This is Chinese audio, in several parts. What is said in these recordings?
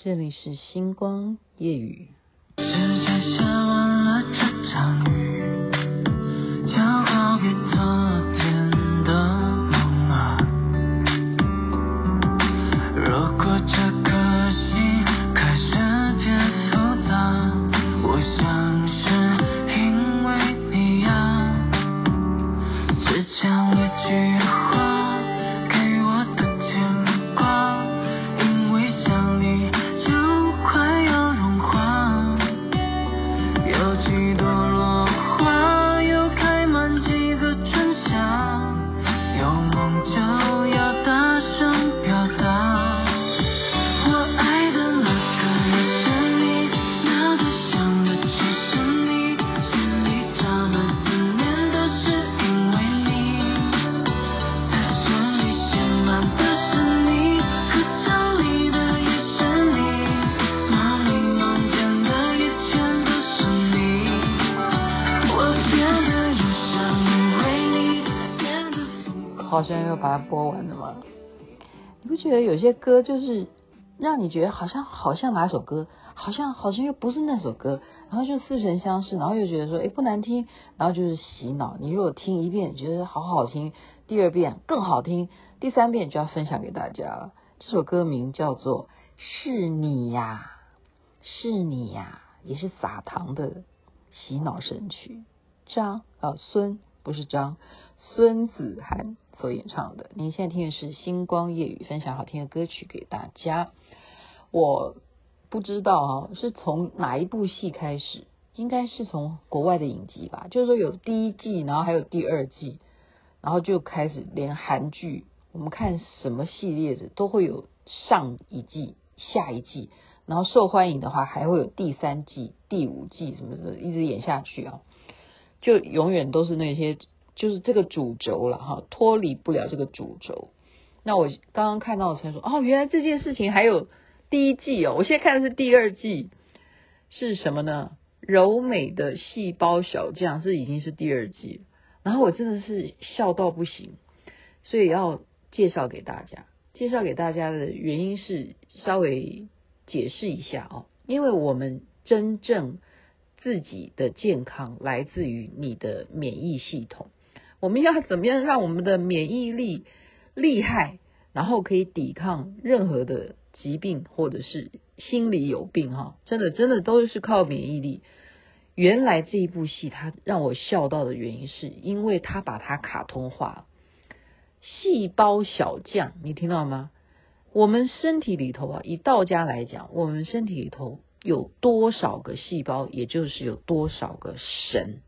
这里是星光夜雨。世界下完了这场雨。好像要把它播完了吗？你不觉得有些歌就是让你觉得好像好像哪首歌，好像好像又不是那首歌，然后就似曾相识，然后又觉得说诶不难听，然后就是洗脑。你如果听一遍觉得好好听，第二遍更好听，第三遍就要分享给大家。了。这首歌名叫做《是你呀，是你呀》，也是撒糖的洗脑神曲。张啊孙不是张，孙子涵。所演唱的，您现在听的是星光夜语，分享好听的歌曲给大家。我不知道啊，是从哪一部戏开始？应该是从国外的影集吧。就是说有第一季，然后还有第二季，然后就开始连韩剧，我们看什么系列的都会有上一季、下一季，然后受欢迎的话还会有第三季、第五季什么的，一直演下去啊，就永远都是那些。就是这个主轴了哈，脱离不了这个主轴。那我刚刚看到才说，哦，原来这件事情还有第一季哦。我现在看的是第二季，是什么呢？柔美的细胞小将是已经是第二季，然后我真的是笑到不行，所以要介绍给大家。介绍给大家的原因是稍微解释一下哦，因为我们真正自己的健康来自于你的免疫系统。我们要怎么样让我们的免疫力厉害，然后可以抵抗任何的疾病或者是心理有病哈？真的真的都是靠免疫力。原来这一部戏它让我笑到的原因，是因为它把它卡通化。细胞小将，你听到吗？我们身体里头啊，以道家来讲，我们身体里头有多少个细胞，也就是有多少个神。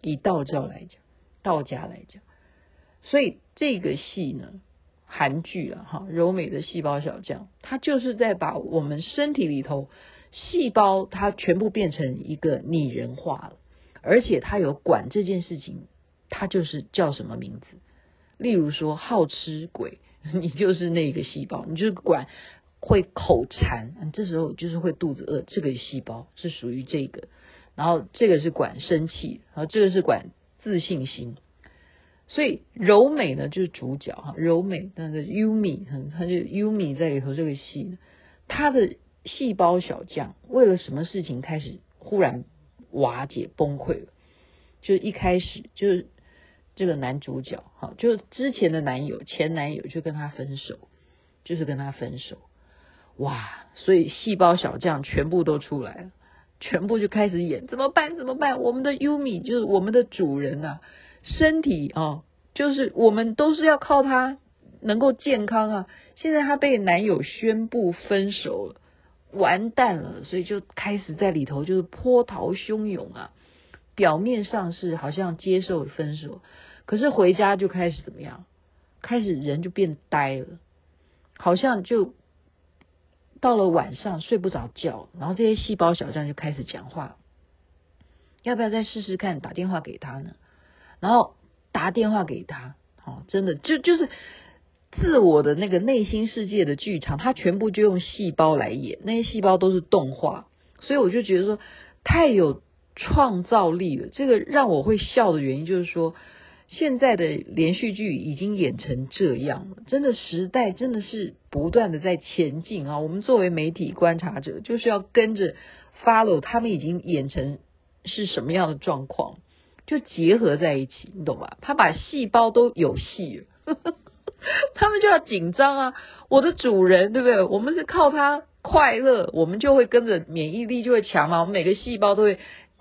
以道教来讲。道家来讲，所以这个戏呢，韩剧啊，哈，柔美的细胞小将，它就是在把我们身体里头细胞，它全部变成一个拟人化了，而且它有管这件事情，它就是叫什么名字？例如说好吃鬼，你就是那个细胞，你就是管会口馋，这时候就是会肚子饿，这个细胞是属于这个，然后这个是管生气，然后这个是管。自信心，所以柔美呢就是主角哈，柔美那个 Yumi，他就 Yumi 在里头这个戏，他的细胞小将为了什么事情开始忽然瓦解崩溃了？就一开始就是这个男主角哈，就之前的男友前男友就跟他分手，就是跟他分手，哇！所以细胞小将全部都出来了。全部就开始演，怎么办？怎么办？我们的优米就是我们的主人啊，身体啊，就是我们都是要靠他能够健康啊。现在他被男友宣布分手了，完蛋了，所以就开始在里头就是波涛汹涌啊。表面上是好像接受分手，可是回家就开始怎么样？开始人就变呆了，好像就。到了晚上睡不着觉，然后这些细胞小将就开始讲话，要不要再试试看打电话给他呢？然后打电话给他，哦，真的就就是自我的那个内心世界的剧场，他全部就用细胞来演，那些细胞都是动画，所以我就觉得说太有创造力了。这个让我会笑的原因就是说，现在的连续剧已经演成这样了，真的时代真的是不断的在前进啊！我们作为媒体观察者，就是要跟着 follow 他们已经演成是什么样的状况，就结合在一起，你懂吧？他把细胞都有戏了，他们就要紧张啊！我的主人，对不对？我们是靠他快乐，我们就会跟着免疫力就会强嘛，我们每个细胞都会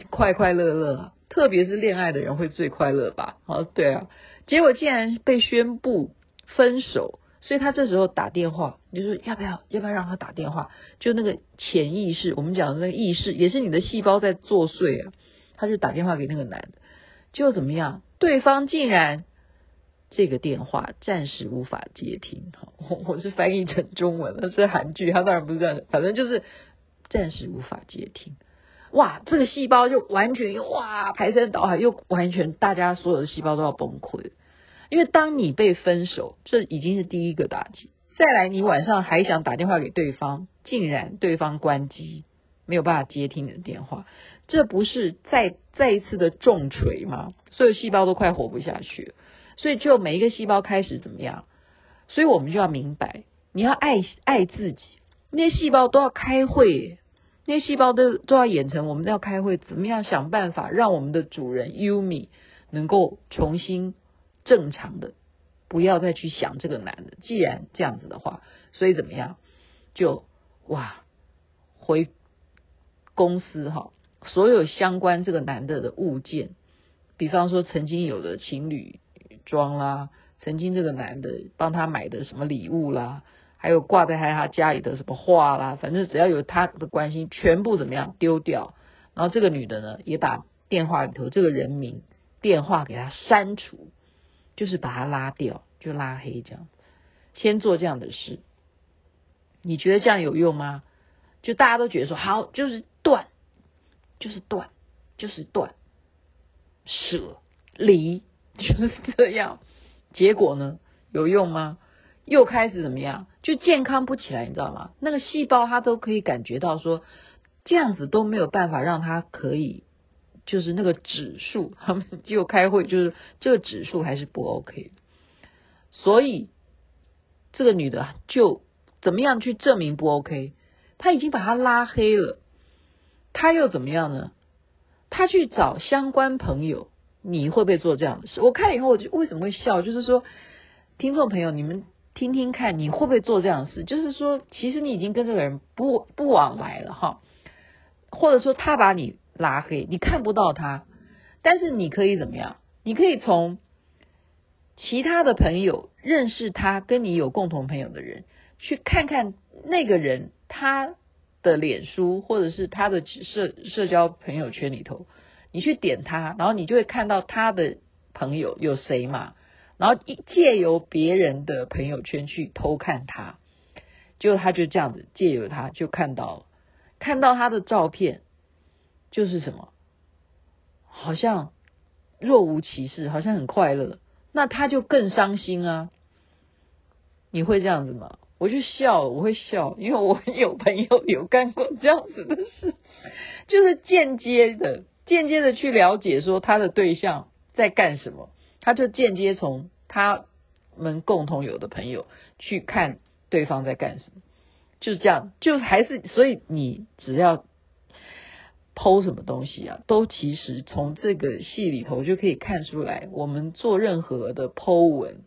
快快乐乐。特别是恋爱的人会最快乐吧？好，对啊，结果竟然被宣布分手，所以他这时候打电话，就说要不要，要不要让他打电话？就那个潜意识，我们讲的那个意识，也是你的细胞在作祟啊。他就打电话给那个男的，就怎么样？对方竟然这个电话暂时无法接听。我我是翻译成中文了，是韩剧，他当然不是这样，反正就是暂时无法接听。哇，这个细胞就完全哇排山倒海，又完全大家所有的细胞都要崩溃。因为当你被分手，这已经是第一个打击。再来，你晚上还想打电话给对方，竟然对方关机，没有办法接听你的电话，这不是再再一次的重锤吗？所有细胞都快活不下去，所以就每一个细胞开始怎么样？所以我们就要明白，你要爱爱自己，那些细胞都要开会。那些细胞都都要演成，我们要开会，怎么样想办法让我们的主人 Yumi 能够重新正常的，不要再去想这个男的。既然这样子的话，所以怎么样？就哇，回公司哈，所有相关这个男的的物件，比方说曾经有的情侣装啦，曾经这个男的帮他买的什么礼物啦。还有挂在他家里的什么画啦，反正只要有他的关心，全部怎么样丢掉。然后这个女的呢，也把电话里头这个人名、电话给他删除，就是把他拉掉，就拉黑这样。先做这样的事，你觉得这样有用吗？就大家都觉得说好，就是断，就是断，就是断，舍离，就是这样。结果呢，有用吗？又开始怎么样？就健康不起来，你知道吗？那个细胞它都可以感觉到说，这样子都没有办法让它可以，就是那个指数，他们就开会，就是这个指数还是不 OK。所以这个女的就怎么样去证明不 OK？她已经把他拉黑了，她又怎么样呢？她去找相关朋友，你会不会做这样的事？我看以后我就为什么会笑？就是说，听众朋友，你们。听听看，你会不会做这样的事？就是说，其实你已经跟这个人不不往来了哈，或者说他把你拉黑，你看不到他，但是你可以怎么样？你可以从其他的朋友认识他，跟你有共同朋友的人，去看看那个人他的脸书或者是他的社社交朋友圈里头，你去点他，然后你就会看到他的朋友有谁嘛。然后借由别人的朋友圈去偷看他，就他就这样子借由他就看到了看到他的照片，就是什么，好像若无其事，好像很快乐，那他就更伤心啊。你会这样子吗？我就笑，我会笑，因为我有朋友有干过这样子的事，就是间接的、间接的去了解说他的对象在干什么。他就间接从他们共同有的朋友去看对方在干什么，就是这样，就还是所以你只要剖什么东西啊，都其实从这个戏里头就可以看出来，我们做任何的 po 文，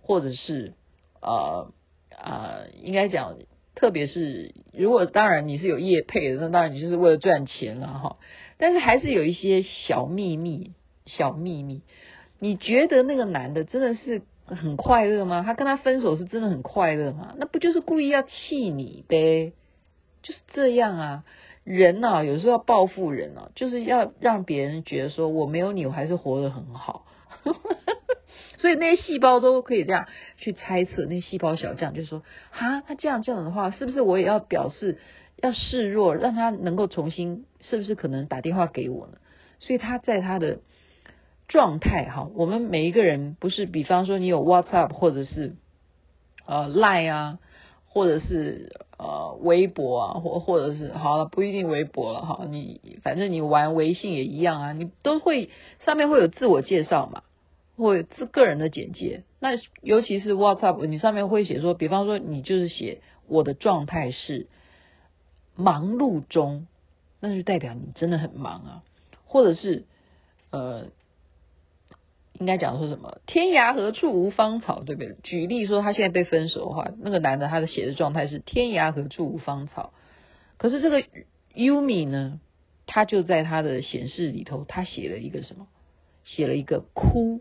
或者是呃、呃，应该讲，特别是如果当然你是有业配的，那当然你就是为了赚钱了哈，但是还是有一些小秘密，小秘密。你觉得那个男的真的是很快乐吗？他跟他分手是真的很快乐吗？那不就是故意要气你呗？就是这样啊，人啊，有时候要报复人啊，就是要让别人觉得说我没有你，我还是活得很好。所以那些细胞都可以这样去猜测，那细胞小将就说：哈，他这样这样的话，是不是我也要表示要示弱，让他能够重新，是不是可能打电话给我呢？所以他在他的。状态哈，我们每一个人不是，比方说你有 WhatsApp 或者是呃 Line 啊，或者是呃微博啊，或或者是好了，不一定微博了哈，你反正你玩微信也一样啊，你都会上面会有自我介绍嘛，或自个人的简介，那尤其是 WhatsApp，你上面会写说，比方说你就是写我的状态是忙碌中，那就代表你真的很忙啊，或者是呃，应该讲说什么天涯何处无芳草，对不对？举例说他现在被分手的话，那个男的他的写的状态是天涯何处无芳草，可是这个 Yumi 呢，他就在他的显示里头，他写了一个什么？写了一个哭，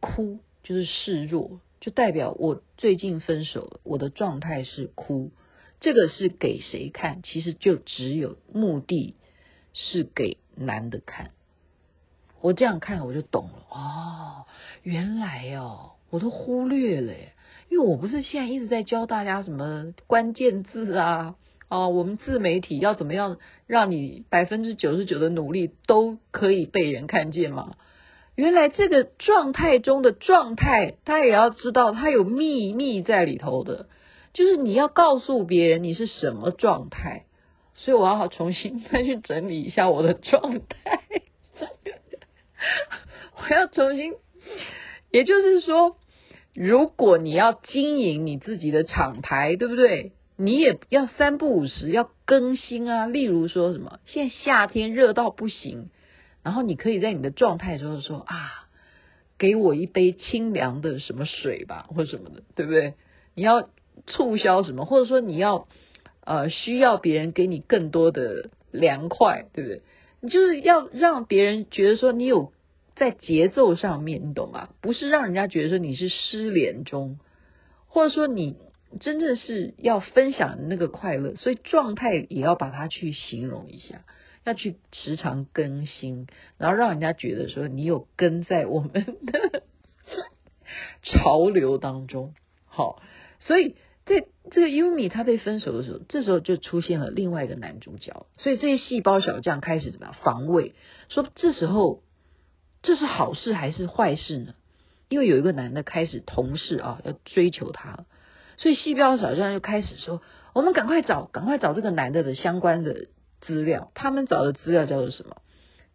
哭就是示弱，就代表我最近分手了，我的状态是哭。这个是给谁看？其实就只有目的是给男的看。我这样看我就懂了哦，原来哦，我都忽略了耶，因为我不是现在一直在教大家什么关键字啊。哦，我们自媒体要怎么样让你百分之九十九的努力都可以被人看见吗？原来这个状态中的状态，他也要知道，他有秘密在里头的，就是你要告诉别人你是什么状态。所以我要好重新再去整理一下我的状态，我要重新，也就是说，如果你要经营你自己的厂牌，对不对？你也要三不五时要更新啊，例如说什么，现在夏天热到不行，然后你可以在你的状态中说啊，给我一杯清凉的什么水吧，或什么的，对不对？你要促销什么，或者说你要呃需要别人给你更多的凉快，对不对？你就是要让别人觉得说你有在节奏上面，你懂吗？不是让人家觉得说你是失联中，或者说你。真正是要分享那个快乐，所以状态也要把它去形容一下，要去时常更新，然后让人家觉得说你有跟在我们的 潮流当中。好，所以这个 Yumi 他被分手的时候，这时候就出现了另外一个男主角，所以这些细胞小将开始怎么样防卫？说这时候这是好事还是坏事呢？因为有一个男的开始同事啊要追求他。所以细胞小将就开始说：“我们赶快找，赶快找这个男的的相关的资料。他们找的资料叫做什么？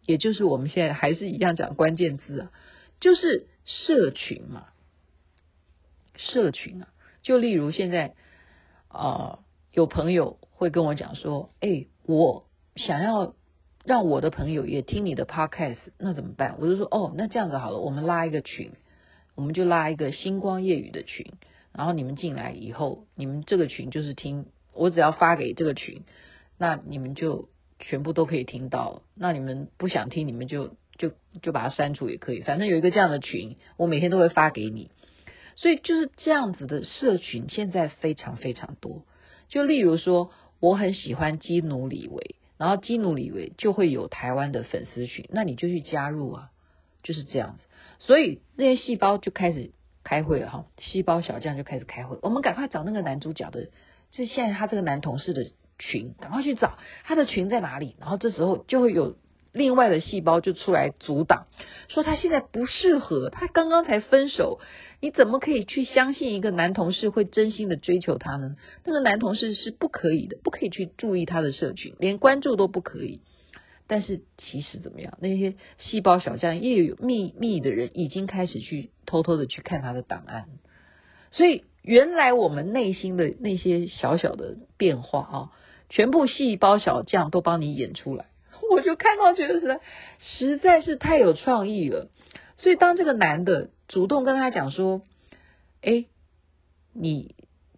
也就是我们现在还是一样讲关键字啊，就是社群嘛。社群啊，就例如现在、呃，有朋友会跟我讲说：‘哎，我想要让我的朋友也听你的 podcast，那怎么办？’我就说：‘哦，那这样子好了，我们拉一个群，我们就拉一个星光夜语的群。’然后你们进来以后，你们这个群就是听我只要发给这个群，那你们就全部都可以听到了。那你们不想听，你们就就就把它删除也可以。反正有一个这样的群，我每天都会发给你。所以就是这样子的社群，现在非常非常多。就例如说，我很喜欢基努李维，然后基努李维就会有台湾的粉丝群，那你就去加入啊，就是这样子。所以那些细胞就开始。开会了哈，细胞小将就开始开会。我们赶快找那个男主角的，就现在他这个男同事的群，赶快去找他的群在哪里。然后这时候就会有另外的细胞就出来阻挡，说他现在不适合，他刚刚才分手，你怎么可以去相信一个男同事会真心的追求他呢？那个男同事是不可以的，不可以去注意他的社群，连关注都不可以。但是其实怎么样？那些细胞小将也有秘密的人已经开始去偷偷的去看他的档案，所以原来我们内心的那些小小的变化啊，全部细胞小将都帮你演出来，我就看到觉得实在实在是太有创意了。所以当这个男的主动跟他讲说：“哎，你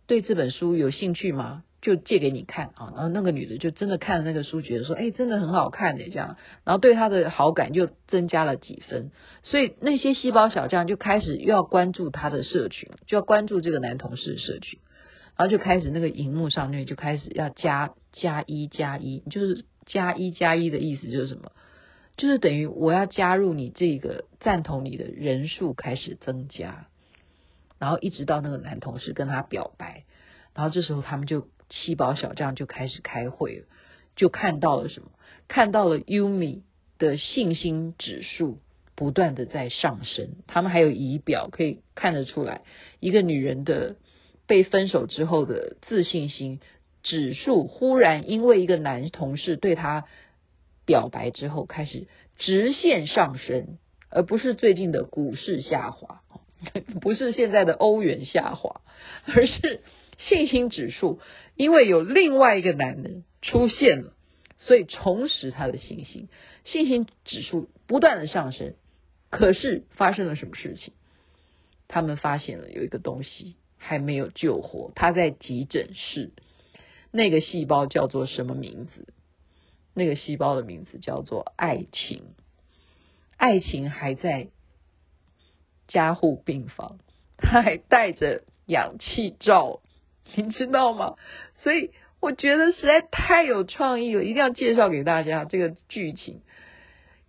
对这本书有兴趣吗？”就借给你看啊，然后那个女的就真的看了那个书，觉得说，哎，真的很好看的这样，然后对他的好感就增加了几分，所以那些细胞小将就开始又要关注他的社群，就要关注这个男同事的社群，然后就开始那个荧幕上面就开始要加加一加一，就是加一加一的意思就是什么？就是等于我要加入你这个赞同你的人数开始增加，然后一直到那个男同事跟他表白，然后这时候他们就。七宝小将就开始开会了，就看到了什么？看到了 Yumi 的信心指数不断的在上升。他们还有仪表可以看得出来，一个女人的被分手之后的自信心指数，忽然因为一个男同事对她表白之后开始直线上升，而不是最近的股市下滑，不是现在的欧元下滑，而是信心指数，因为有另外一个男人出现了，所以重拾他的信心，信心指数不断的上升。可是发生了什么事情？他们发现了有一个东西还没有救活，他在急诊室，那个细胞叫做什么名字？那个细胞的名字叫做爱情。爱情还在加护病房，他还带着氧气罩，你知道吗？所以我觉得实在太有创意了，一定要介绍给大家这个剧情。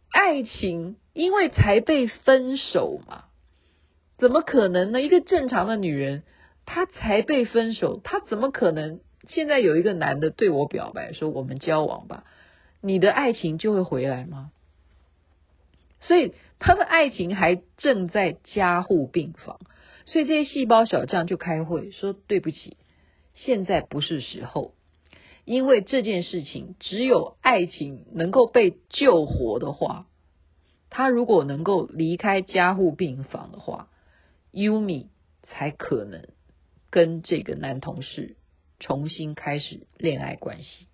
爱情因为才被分手嘛，怎么可能呢？一个正常的女人，她才被分手，她怎么可能现在有一个男的对我表白说我们交往吧？你的爱情就会回来吗？所以他的爱情还正在加护病房，所以这些细胞小将就开会说：“对不起，现在不是时候，因为这件事情只有爱情能够被救活的话，他如果能够离开加护病房的话，Yumi 才可能跟这个男同事重新开始恋爱关系。”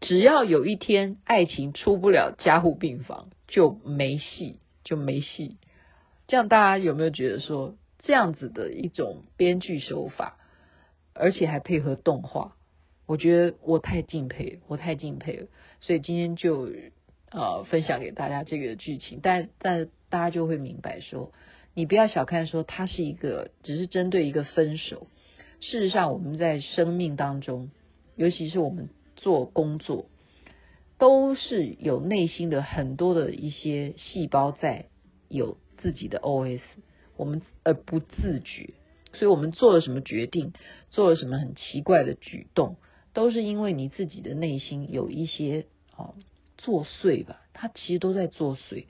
只要有一天爱情出不了加护病房，就没戏，就没戏。这样大家有没有觉得说，这样子的一种编剧手法，而且还配合动画，我觉得我太敬佩，我太敬佩了。所以今天就呃分享给大家这个剧情，但但大家就会明白说，你不要小看说它是一个只是针对一个分手。事实上，我们在生命当中，尤其是我们。做工作都是有内心的很多的一些细胞在有自己的 OS，我们而不自觉，所以我们做了什么决定，做了什么很奇怪的举动，都是因为你自己的内心有一些哦作祟吧，它其实都在作祟，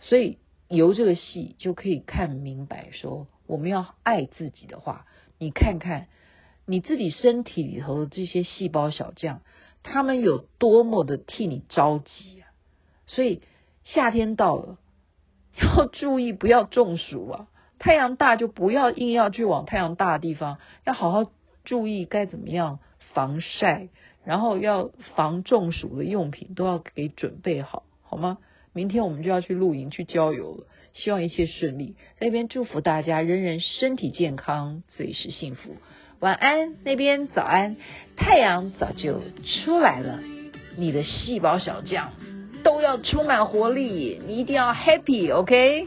所以由这个戏就可以看明白说，我们要爱自己的话，你看看。你自己身体里头的这些细胞小将，他们有多么的替你着急啊！所以夏天到了，要注意不要中暑啊！太阳大就不要硬要去往太阳大的地方，要好好注意该怎么样防晒，然后要防中暑的用品都要给准备好，好吗？明天我们就要去露营去郊游了，希望一切顺利。在那边祝福大家，人人身体健康，最是幸福。晚安，那边早安，太阳早就出来了，你的细胞小将都要充满活力，你一定要 happy，OK